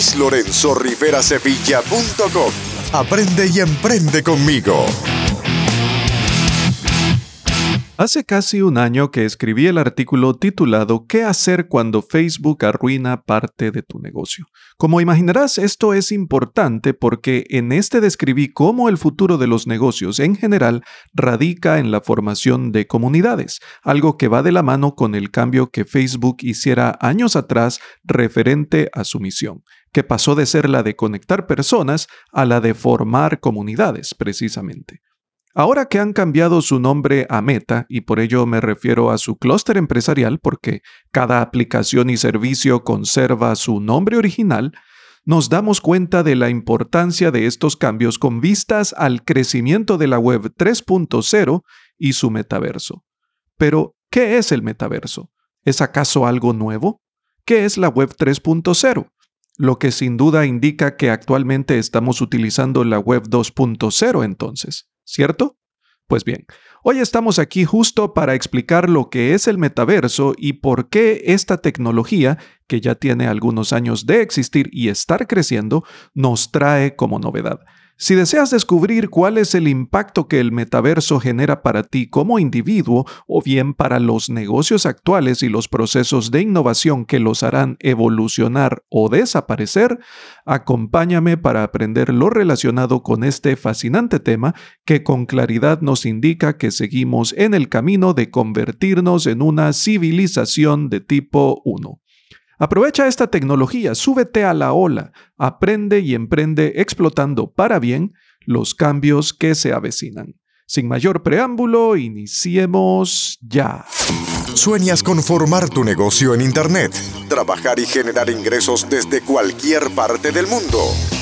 luislorenzorriverasevilla.com. Aprende y emprende conmigo. Hace casi un año que escribí el artículo titulado ¿Qué hacer cuando Facebook arruina parte de tu negocio? Como imaginarás, esto es importante porque en este describí cómo el futuro de los negocios en general radica en la formación de comunidades, algo que va de la mano con el cambio que Facebook hiciera años atrás referente a su misión que pasó de ser la de conectar personas a la de formar comunidades, precisamente. Ahora que han cambiado su nombre a Meta, y por ello me refiero a su clúster empresarial porque cada aplicación y servicio conserva su nombre original, nos damos cuenta de la importancia de estos cambios con vistas al crecimiento de la web 3.0 y su metaverso. Pero, ¿qué es el metaverso? ¿Es acaso algo nuevo? ¿Qué es la web 3.0? Lo que sin duda indica que actualmente estamos utilizando la web 2.0 entonces. ¿cierto? Pues bien, hoy estamos aquí justo para explicar lo que es el metaverso y por qué esta tecnología, que ya tiene algunos años de existir y estar creciendo, nos trae como novedad. Si deseas descubrir cuál es el impacto que el metaverso genera para ti como individuo o bien para los negocios actuales y los procesos de innovación que los harán evolucionar o desaparecer, acompáñame para aprender lo relacionado con este fascinante tema que con claridad nos indica que seguimos en el camino de convertirnos en una civilización de tipo 1. Aprovecha esta tecnología, súbete a la ola, aprende y emprende explotando para bien los cambios que se avecinan. Sin mayor preámbulo, iniciemos ya. ¿Sueñas con formar tu negocio en Internet? Trabajar y generar ingresos desde cualquier parte del mundo.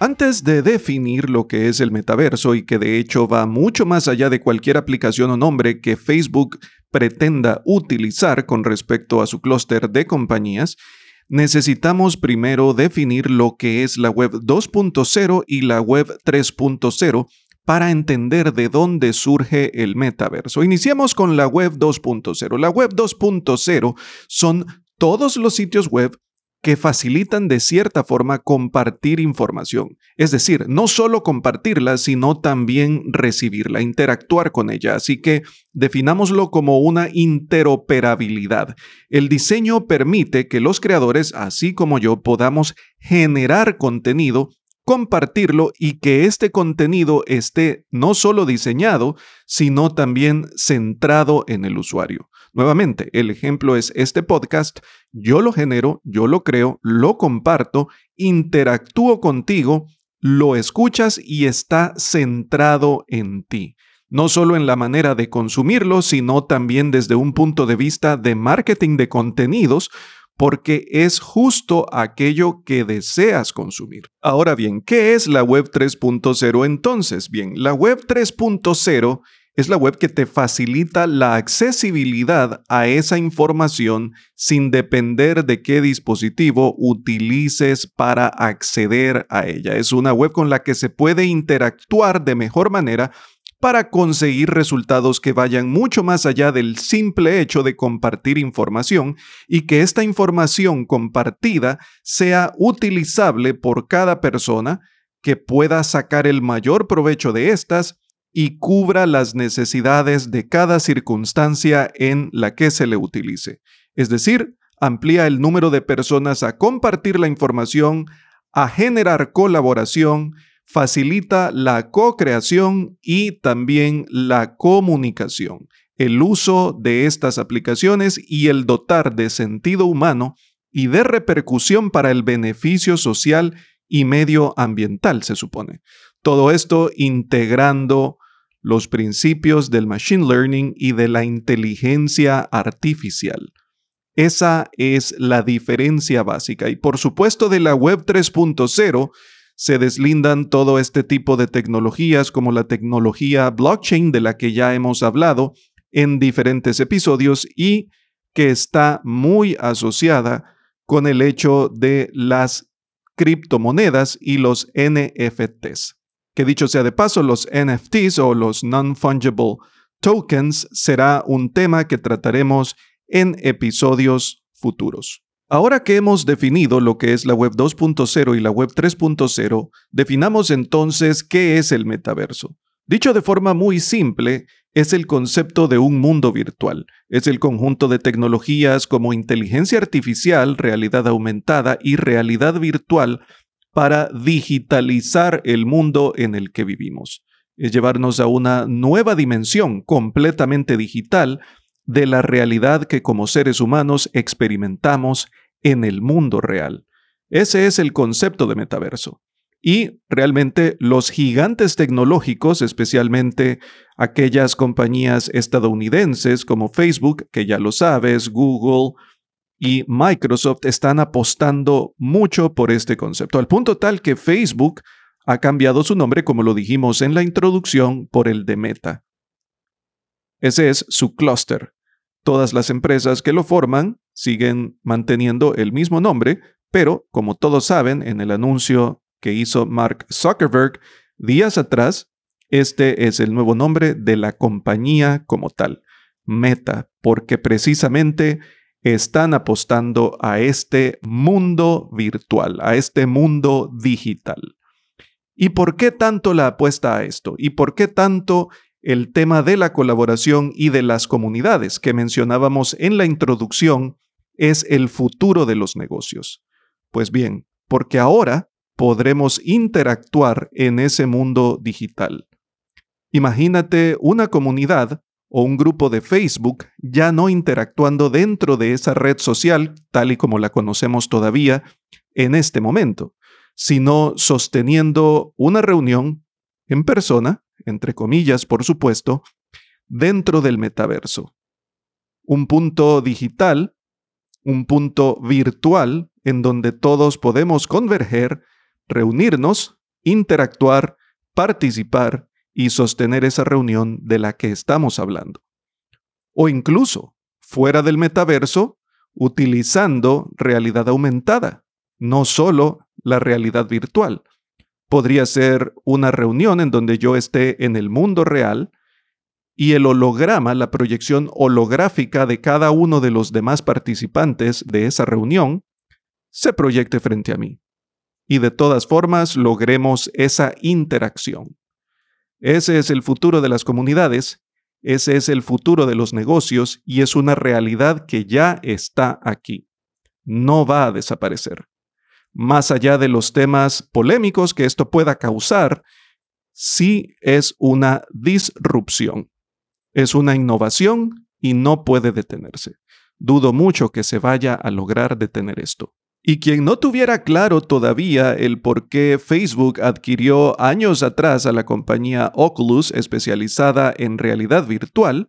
Antes de definir lo que es el metaverso y que de hecho va mucho más allá de cualquier aplicación o nombre que Facebook pretenda utilizar con respecto a su clúster de compañías, necesitamos primero definir lo que es la web 2.0 y la web 3.0 para entender de dónde surge el metaverso. Iniciamos con la web 2.0. La web 2.0 son todos los sitios web que facilitan de cierta forma compartir información. Es decir, no solo compartirla, sino también recibirla, interactuar con ella. Así que definámoslo como una interoperabilidad. El diseño permite que los creadores, así como yo, podamos generar contenido compartirlo y que este contenido esté no solo diseñado, sino también centrado en el usuario. Nuevamente, el ejemplo es este podcast, yo lo genero, yo lo creo, lo comparto, interactúo contigo, lo escuchas y está centrado en ti. No solo en la manera de consumirlo, sino también desde un punto de vista de marketing de contenidos, porque es justo aquello que deseas consumir. Ahora bien, ¿qué es la web 3.0 entonces? Bien, la web 3.0 es la web que te facilita la accesibilidad a esa información sin depender de qué dispositivo utilices para acceder a ella. Es una web con la que se puede interactuar de mejor manera para conseguir resultados que vayan mucho más allá del simple hecho de compartir información y que esta información compartida sea utilizable por cada persona que pueda sacar el mayor provecho de estas y cubra las necesidades de cada circunstancia en la que se le utilice. Es decir, amplía el número de personas a compartir la información, a generar colaboración, facilita la co-creación y también la comunicación. El uso de estas aplicaciones y el dotar de sentido humano y de repercusión para el beneficio social y medioambiental, se supone. Todo esto integrando los principios del machine learning y de la inteligencia artificial. Esa es la diferencia básica. Y por supuesto de la web 3.0, se deslindan todo este tipo de tecnologías como la tecnología blockchain de la que ya hemos hablado en diferentes episodios y que está muy asociada con el hecho de las criptomonedas y los NFTs. Que dicho sea de paso, los NFTs o los non-fungible tokens será un tema que trataremos en episodios futuros. Ahora que hemos definido lo que es la web 2.0 y la web 3.0, definamos entonces qué es el metaverso. Dicho de forma muy simple, es el concepto de un mundo virtual. Es el conjunto de tecnologías como inteligencia artificial, realidad aumentada y realidad virtual para digitalizar el mundo en el que vivimos. Es llevarnos a una nueva dimensión completamente digital de la realidad que como seres humanos experimentamos en el mundo real. Ese es el concepto de metaverso. Y realmente los gigantes tecnológicos, especialmente aquellas compañías estadounidenses como Facebook, que ya lo sabes, Google y Microsoft, están apostando mucho por este concepto, al punto tal que Facebook ha cambiado su nombre, como lo dijimos en la introducción, por el de Meta. Ese es su clúster. Todas las empresas que lo forman siguen manteniendo el mismo nombre, pero como todos saben, en el anuncio que hizo Mark Zuckerberg días atrás, este es el nuevo nombre de la compañía como tal, Meta, porque precisamente están apostando a este mundo virtual, a este mundo digital. ¿Y por qué tanto la apuesta a esto? ¿Y por qué tanto el tema de la colaboración y de las comunidades que mencionábamos en la introducción es el futuro de los negocios? Pues bien, porque ahora podremos interactuar en ese mundo digital. Imagínate una comunidad o un grupo de Facebook ya no interactuando dentro de esa red social tal y como la conocemos todavía en este momento, sino sosteniendo una reunión en persona, entre comillas por supuesto, dentro del metaverso. Un punto digital, un punto virtual en donde todos podemos converger reunirnos, interactuar, participar y sostener esa reunión de la que estamos hablando. O incluso, fuera del metaverso, utilizando realidad aumentada, no solo la realidad virtual. Podría ser una reunión en donde yo esté en el mundo real y el holograma, la proyección holográfica de cada uno de los demás participantes de esa reunión, se proyecte frente a mí y de todas formas logremos esa interacción. Ese es el futuro de las comunidades, ese es el futuro de los negocios y es una realidad que ya está aquí. No va a desaparecer. Más allá de los temas polémicos que esto pueda causar, sí es una disrupción. Es una innovación y no puede detenerse. Dudo mucho que se vaya a lograr detener esto. Y quien no tuviera claro todavía el por qué Facebook adquirió años atrás a la compañía Oculus especializada en realidad virtual,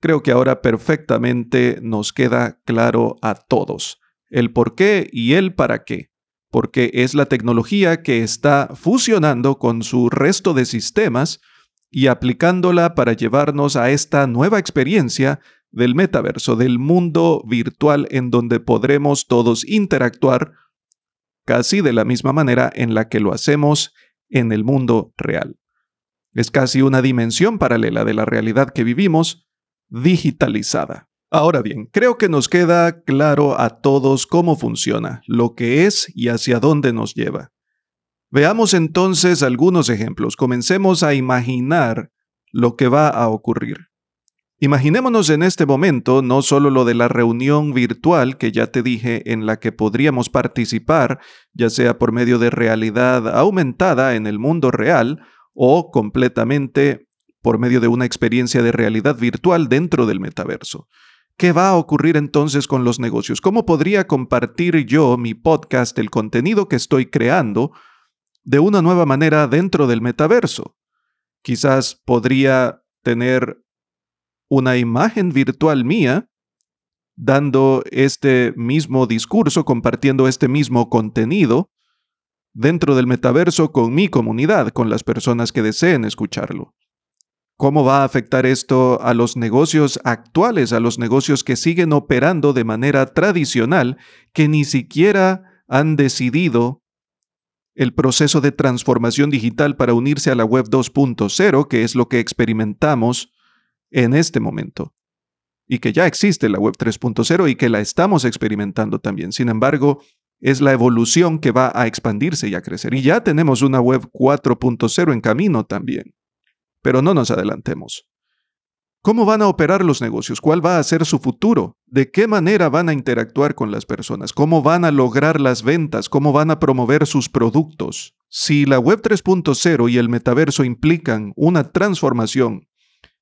creo que ahora perfectamente nos queda claro a todos el por qué y el para qué, porque es la tecnología que está fusionando con su resto de sistemas y aplicándola para llevarnos a esta nueva experiencia del metaverso, del mundo virtual en donde podremos todos interactuar casi de la misma manera en la que lo hacemos en el mundo real. Es casi una dimensión paralela de la realidad que vivimos, digitalizada. Ahora bien, creo que nos queda claro a todos cómo funciona, lo que es y hacia dónde nos lleva. Veamos entonces algunos ejemplos. Comencemos a imaginar lo que va a ocurrir. Imaginémonos en este momento no solo lo de la reunión virtual que ya te dije en la que podríamos participar, ya sea por medio de realidad aumentada en el mundo real o completamente por medio de una experiencia de realidad virtual dentro del metaverso. ¿Qué va a ocurrir entonces con los negocios? ¿Cómo podría compartir yo mi podcast, el contenido que estoy creando, de una nueva manera dentro del metaverso? Quizás podría tener una imagen virtual mía dando este mismo discurso, compartiendo este mismo contenido, dentro del metaverso con mi comunidad, con las personas que deseen escucharlo. ¿Cómo va a afectar esto a los negocios actuales, a los negocios que siguen operando de manera tradicional, que ni siquiera han decidido el proceso de transformación digital para unirse a la web 2.0, que es lo que experimentamos en este momento? Y que ya existe la web 3.0 y que la estamos experimentando también. Sin embargo, es la evolución que va a expandirse y a crecer. Y ya tenemos una web 4.0 en camino también. Pero no nos adelantemos. ¿Cómo van a operar los negocios? ¿Cuál va a ser su futuro? ¿De qué manera van a interactuar con las personas? ¿Cómo van a lograr las ventas? ¿Cómo van a promover sus productos? Si la Web 3.0 y el metaverso implican una transformación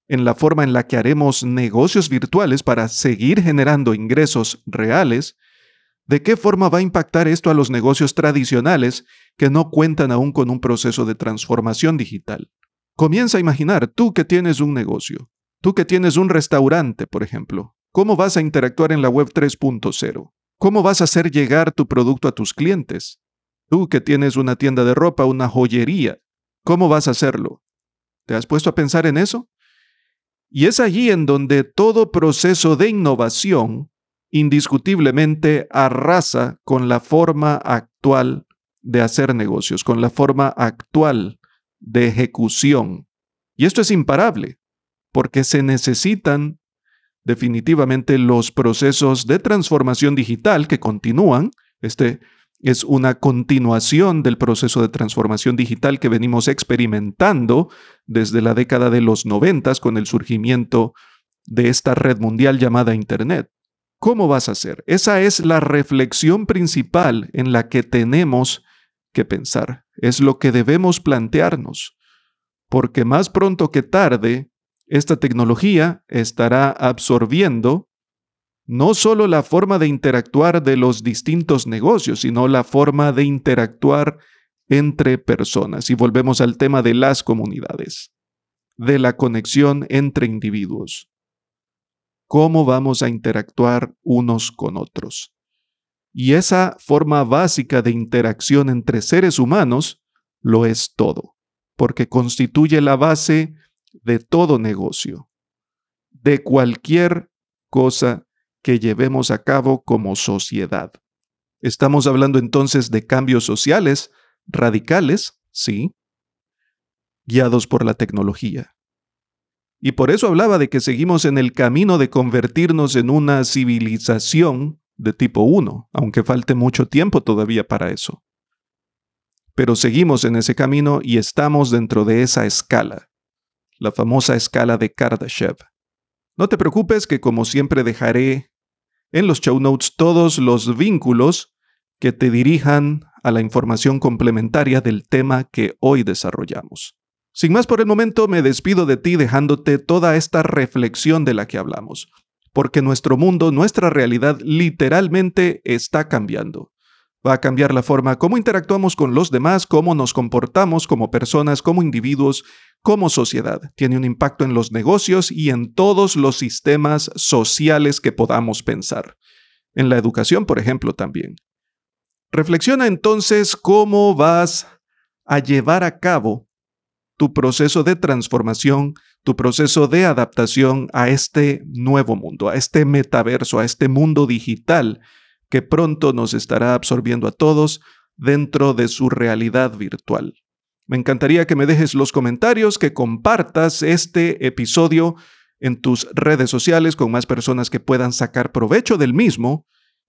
en la forma en la que haremos negocios virtuales para seguir generando ingresos reales, ¿de qué forma va a impactar esto a los negocios tradicionales que no cuentan aún con un proceso de transformación digital? Comienza a imaginar, tú que tienes un negocio, tú que tienes un restaurante, por ejemplo, ¿cómo vas a interactuar en la web 3.0? ¿Cómo vas a hacer llegar tu producto a tus clientes? Tú que tienes una tienda de ropa, una joyería, ¿cómo vas a hacerlo? ¿Te has puesto a pensar en eso? Y es allí en donde todo proceso de innovación indiscutiblemente arrasa con la forma actual de hacer negocios, con la forma actual de ejecución. Y esto es imparable, porque se necesitan definitivamente los procesos de transformación digital que continúan. Este es una continuación del proceso de transformación digital que venimos experimentando desde la década de los noventas con el surgimiento de esta red mundial llamada Internet. ¿Cómo vas a hacer? Esa es la reflexión principal en la que tenemos que pensar, es lo que debemos plantearnos, porque más pronto que tarde, esta tecnología estará absorbiendo no solo la forma de interactuar de los distintos negocios, sino la forma de interactuar entre personas. Y volvemos al tema de las comunidades, de la conexión entre individuos. ¿Cómo vamos a interactuar unos con otros? Y esa forma básica de interacción entre seres humanos lo es todo, porque constituye la base de todo negocio, de cualquier cosa que llevemos a cabo como sociedad. Estamos hablando entonces de cambios sociales radicales, sí, guiados por la tecnología. Y por eso hablaba de que seguimos en el camino de convertirnos en una civilización de tipo 1, aunque falte mucho tiempo todavía para eso. Pero seguimos en ese camino y estamos dentro de esa escala, la famosa escala de Kardashev. No te preocupes que como siempre dejaré en los show notes todos los vínculos que te dirijan a la información complementaria del tema que hoy desarrollamos. Sin más por el momento, me despido de ti dejándote toda esta reflexión de la que hablamos porque nuestro mundo, nuestra realidad literalmente está cambiando. Va a cambiar la forma como interactuamos con los demás, cómo nos comportamos como personas, como individuos, como sociedad. Tiene un impacto en los negocios y en todos los sistemas sociales que podamos pensar. En la educación, por ejemplo, también. Reflexiona entonces cómo vas a llevar a cabo tu proceso de transformación, tu proceso de adaptación a este nuevo mundo, a este metaverso, a este mundo digital que pronto nos estará absorbiendo a todos dentro de su realidad virtual. Me encantaría que me dejes los comentarios, que compartas este episodio en tus redes sociales con más personas que puedan sacar provecho del mismo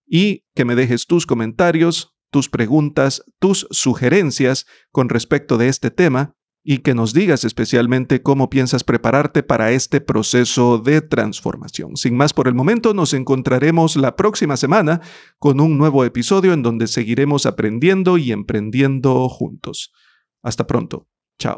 y que me dejes tus comentarios, tus preguntas, tus sugerencias con respecto de este tema y que nos digas especialmente cómo piensas prepararte para este proceso de transformación. Sin más por el momento, nos encontraremos la próxima semana con un nuevo episodio en donde seguiremos aprendiendo y emprendiendo juntos. Hasta pronto. Chao.